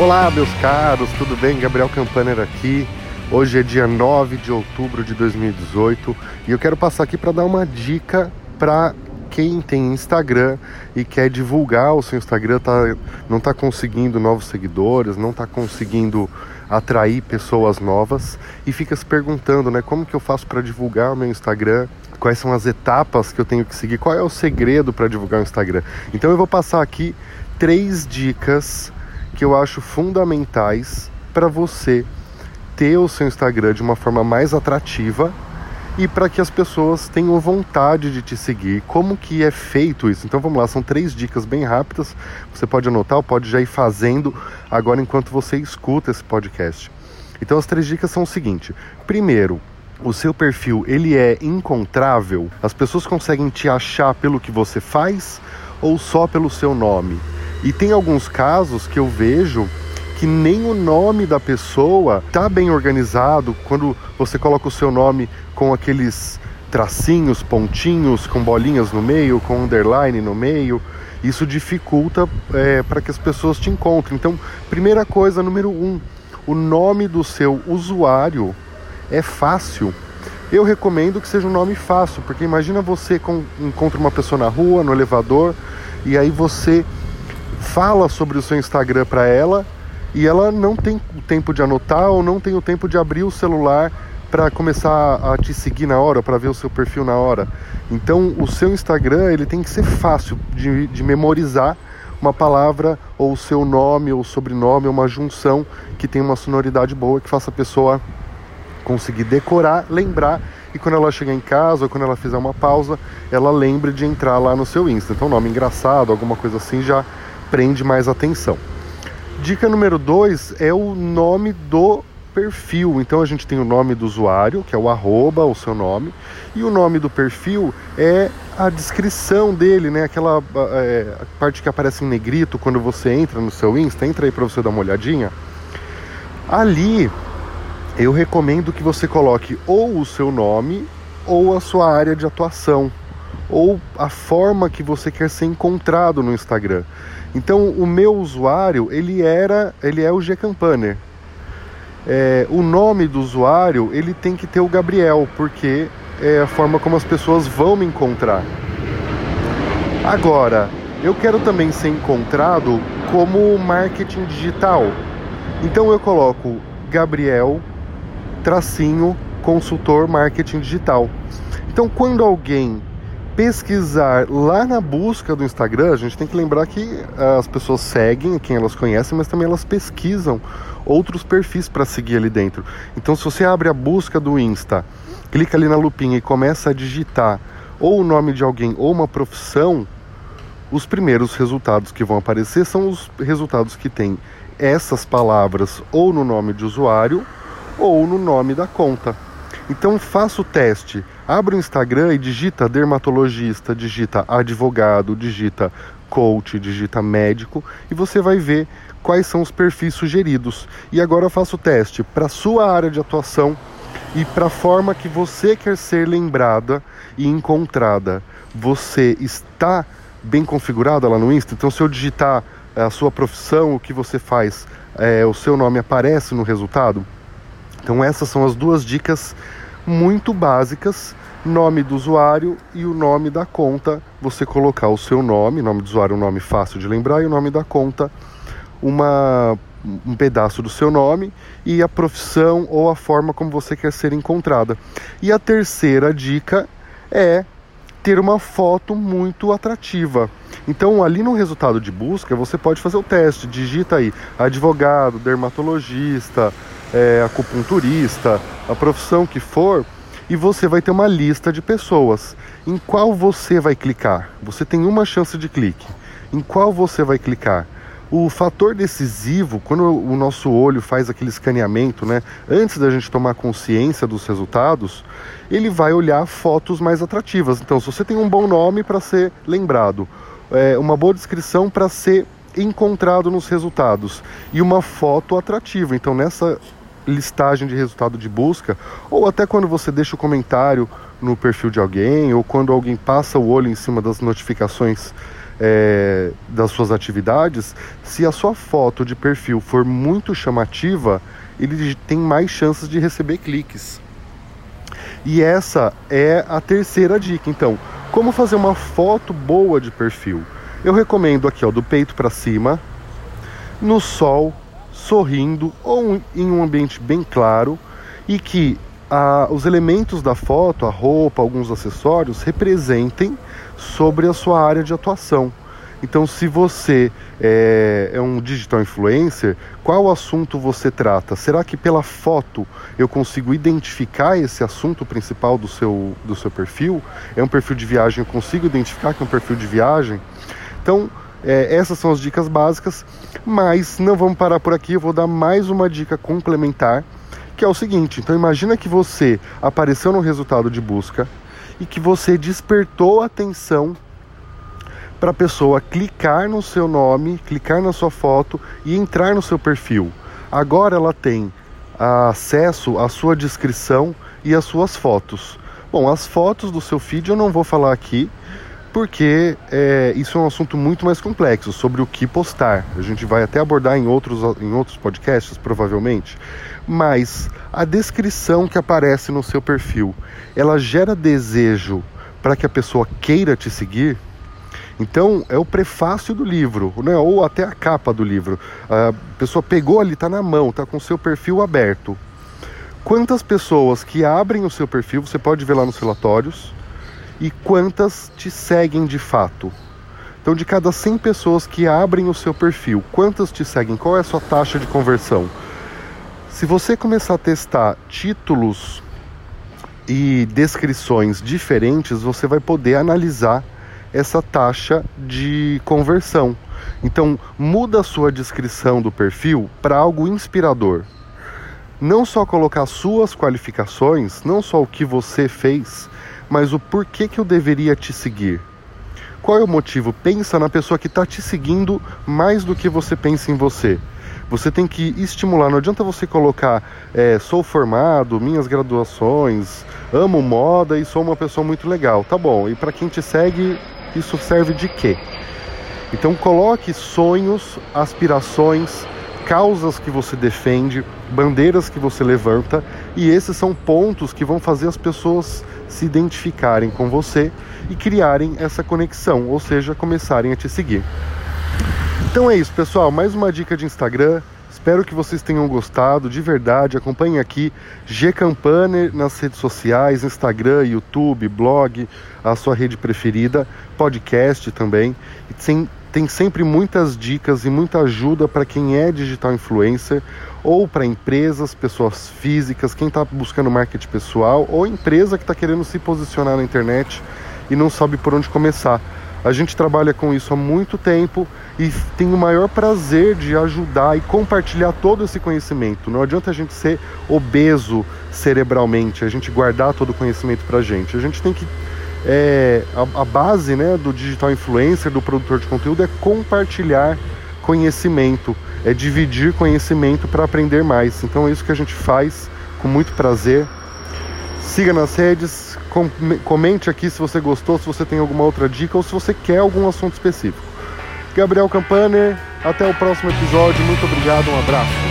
Olá, meus caros, tudo bem? Gabriel Campaner aqui. Hoje é dia 9 de outubro de 2018 e eu quero passar aqui para dar uma dica para quem tem Instagram e quer divulgar o seu Instagram, tá, não está conseguindo novos seguidores, não está conseguindo atrair pessoas novas e fica se perguntando, né, como que eu faço para divulgar o meu Instagram? Quais são as etapas que eu tenho que seguir? Qual é o segredo para divulgar o Instagram? Então eu vou passar aqui três dicas que eu acho fundamentais para você ter o seu Instagram de uma forma mais atrativa e para que as pessoas tenham vontade de te seguir. Como que é feito isso? Então vamos lá, são três dicas bem rápidas. Você pode anotar pode já ir fazendo agora enquanto você escuta esse podcast. Então as três dicas são o seguinte: primeiro, o seu perfil ele é encontrável? As pessoas conseguem te achar pelo que você faz ou só pelo seu nome? E tem alguns casos que eu vejo que nem o nome da pessoa tá bem organizado quando você coloca o seu nome com aqueles tracinhos, pontinhos, com bolinhas no meio, com underline no meio. Isso dificulta é, para que as pessoas te encontrem. Então, primeira coisa, número um, o nome do seu usuário é fácil. Eu recomendo que seja um nome fácil, porque imagina você com, encontra uma pessoa na rua, no elevador, e aí você fala sobre o seu Instagram para ela e ela não tem o tempo de anotar ou não tem o tempo de abrir o celular para começar a te seguir na hora, para ver o seu perfil na hora. Então, o seu Instagram ele tem que ser fácil de, de memorizar uma palavra ou o seu nome ou sobrenome, uma junção que tem uma sonoridade boa que faça a pessoa conseguir decorar, lembrar e quando ela chegar em casa ou quando ela fizer uma pausa, ela lembre de entrar lá no seu Insta. Então, nome engraçado, alguma coisa assim já prende mais atenção. Dica número 2 é o nome do perfil. Então a gente tem o nome do usuário, que é o arroba, o seu nome, e o nome do perfil é a descrição dele, né? Aquela é, parte que aparece em negrito quando você entra no seu Insta, entra aí para você dar uma olhadinha. Ali eu recomendo que você coloque ou o seu nome ou a sua área de atuação ou a forma que você quer ser encontrado no Instagram. Então, o meu usuário, ele era, ele é o G Campaner. É, o nome do usuário, ele tem que ter o Gabriel, porque é a forma como as pessoas vão me encontrar. Agora, eu quero também ser encontrado como marketing digital. Então eu coloco Gabriel tracinho consultor marketing digital. Então quando alguém pesquisar lá na busca do Instagram, a gente tem que lembrar que eh, as pessoas seguem quem elas conhecem, mas também elas pesquisam outros perfis para seguir ali dentro. Então, se você abre a busca do Insta, clica ali na lupinha e começa a digitar ou o nome de alguém ou uma profissão, os primeiros resultados que vão aparecer são os resultados que têm essas palavras ou no nome de usuário ou no nome da conta. Então faça o teste. Abra o Instagram e digita dermatologista, digita advogado, digita coach, digita médico e você vai ver quais são os perfis sugeridos. E agora faça o teste para sua área de atuação e para a forma que você quer ser lembrada e encontrada. Você está bem configurada lá no Insta? Então se eu digitar a sua profissão, o que você faz, é, o seu nome aparece no resultado? Então essas são as duas dicas muito básicas, nome do usuário e o nome da conta. Você colocar o seu nome, nome do usuário, um nome fácil de lembrar, e o nome da conta, uma, um pedaço do seu nome e a profissão ou a forma como você quer ser encontrada. E a terceira dica é ter uma foto muito atrativa. Então, ali no resultado de busca, você pode fazer o teste. Digita aí advogado, dermatologista, é, acupunturista, a profissão que for, e você vai ter uma lista de pessoas. Em qual você vai clicar? Você tem uma chance de clique. Em qual você vai clicar? O fator decisivo, quando o nosso olho faz aquele escaneamento, né, antes da gente tomar consciência dos resultados, ele vai olhar fotos mais atrativas. Então, se você tem um bom nome para ser lembrado, é, uma boa descrição para ser encontrado nos resultados e uma foto atrativa. Então, nessa listagem de resultado de busca, ou até quando você deixa o comentário no perfil de alguém, ou quando alguém passa o olho em cima das notificações é, das suas atividades, se a sua foto de perfil for muito chamativa, ele tem mais chances de receber cliques. E essa é a terceira dica. Então, como fazer uma foto boa de perfil? Eu recomendo aqui, ó, do peito para cima, no sol, sorrindo ou em um ambiente bem claro e que os elementos da foto, a roupa, alguns acessórios representem sobre a sua área de atuação. Então, se você é, é, um digital influencer, qual assunto você trata? Será que pela foto eu consigo identificar esse assunto principal do seu, do seu perfil? É um perfil de viagem, eu consigo identificar que é um perfil de viagem? Então, é, essas são as dicas básicas, mas não vamos parar por aqui, eu vou dar mais uma dica complementar, que é o seguinte: então, imagina que você apareceu no resultado de busca e que você despertou atenção para a pessoa clicar no seu nome, clicar na sua foto e entrar no seu perfil. Agora ela tem acesso à sua descrição e às suas fotos. Bom, as fotos do seu feed eu não vou falar aqui, porque é, isso é um assunto muito mais complexo sobre o que postar. A gente vai até abordar em outros, em outros podcasts, provavelmente. Mas a descrição que aparece no seu perfil, ela gera desejo para que a pessoa queira te seguir? Então é o prefácio do livro, né? ou até a capa do livro. A pessoa pegou ali, está na mão, está com o seu perfil aberto. Quantas pessoas que abrem o seu perfil, você pode ver lá nos relatórios, e quantas te seguem de fato? Então, de cada 100 pessoas que abrem o seu perfil, quantas te seguem? Qual é a sua taxa de conversão? Se você começar a testar títulos e descrições diferentes, você vai poder analisar essa taxa de conversão. Então, muda a sua descrição do perfil para algo inspirador. Não só colocar suas qualificações, não só o que você fez, mas o porquê que eu deveria te seguir. Qual é o motivo? Pensa na pessoa que está te seguindo mais do que você pensa em você. Você tem que estimular. Não adianta você colocar é, sou formado, minhas graduações, amo moda e sou uma pessoa muito legal. Tá bom. E para quem te segue, isso serve de quê? Então coloque sonhos, aspirações, causas que você defende, bandeiras que você levanta, e esses são pontos que vão fazer as pessoas se identificarem com você e criarem essa conexão, ou seja, começarem a te seguir. Então é isso, pessoal. Mais uma dica de Instagram. Espero que vocês tenham gostado de verdade. Acompanhem aqui G Campaner nas redes sociais, Instagram, YouTube, blog, a sua rede preferida, podcast também. E tem, tem sempre muitas dicas e muita ajuda para quem é digital influencer ou para empresas, pessoas físicas, quem está buscando marketing pessoal ou empresa que está querendo se posicionar na internet e não sabe por onde começar. A gente trabalha com isso há muito tempo e tem o maior prazer de ajudar e compartilhar todo esse conhecimento. Não adianta a gente ser obeso cerebralmente, a gente guardar todo o conhecimento para a gente. A gente tem que é, a, a, base né, do digital influencer, do produtor de conteúdo, é compartilhar conhecimento, é dividir conhecimento para aprender mais. Então é isso que a gente faz com muito prazer. Siga nas redes, comente aqui se você gostou, se você tem alguma outra dica ou se você quer algum assunto específico. Gabriel Campaner, até o próximo episódio. Muito obrigado, um abraço.